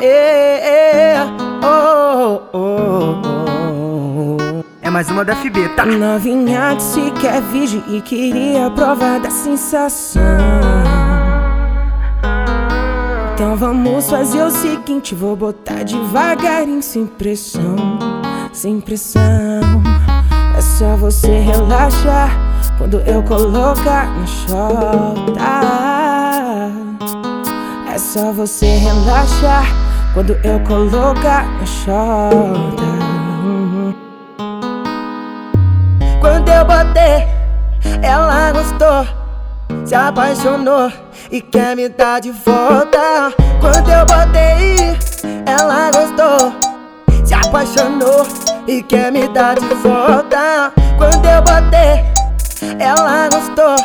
É, é, é, oh, oh, oh, oh, É mais uma da FB, tá? Novinha que se quer virgem e queria provar da sensação. Então vamos fazer o seguinte: vou botar devagarinho, sem pressão, sem pressão. É só você relaxar quando eu colocar na chota. É só você relaxar quando eu colocar na chota. Quando eu botei, ela gostou, se apaixonou e quer me dar de volta. Quando eu botei, ela gostou, se apaixonou e quer me dar de volta. Quando eu botei, ela gostou,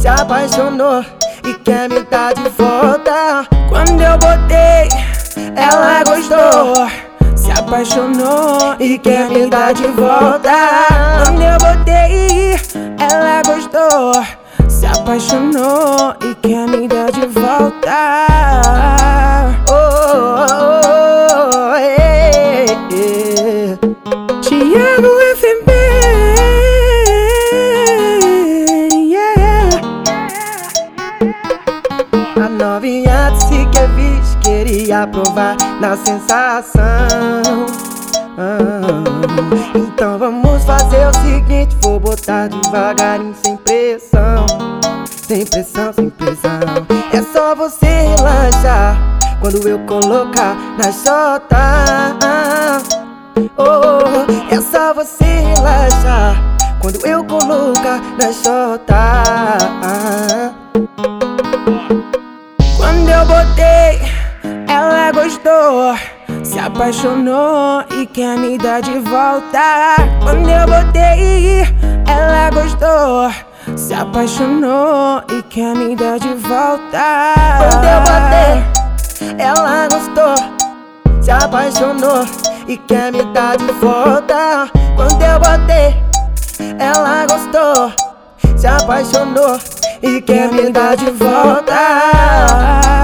se apaixonou e quer me dar de volta. Quando eu botei, ela gostou, se apaixonou e quer me dar de volta. Quando eu botei, ela gostou, se apaixonou e quer me dar de volta. Oh, oh, oh, eh, eh. Tiago FB, yeah. A novinha disse que é queria provar na sensação. Ah, então vamos fazer o seguinte: vou botar devagarinho, sem pressão. Sem pressão, sem pressão. É só você relaxar quando eu colocar na chota. Oh, é só você relaxar quando eu colocar na chota. Eu botei, ela gostou, se apaixonou e quer me dar de volta. Quando eu botei, ela gostou, se apaixonou e quer me dar de volta. Quando eu botei, ela gostou, se apaixonou e quer me dar de volta. Quando eu botei, ela gostou, se apaixonou e quer me dar de volta.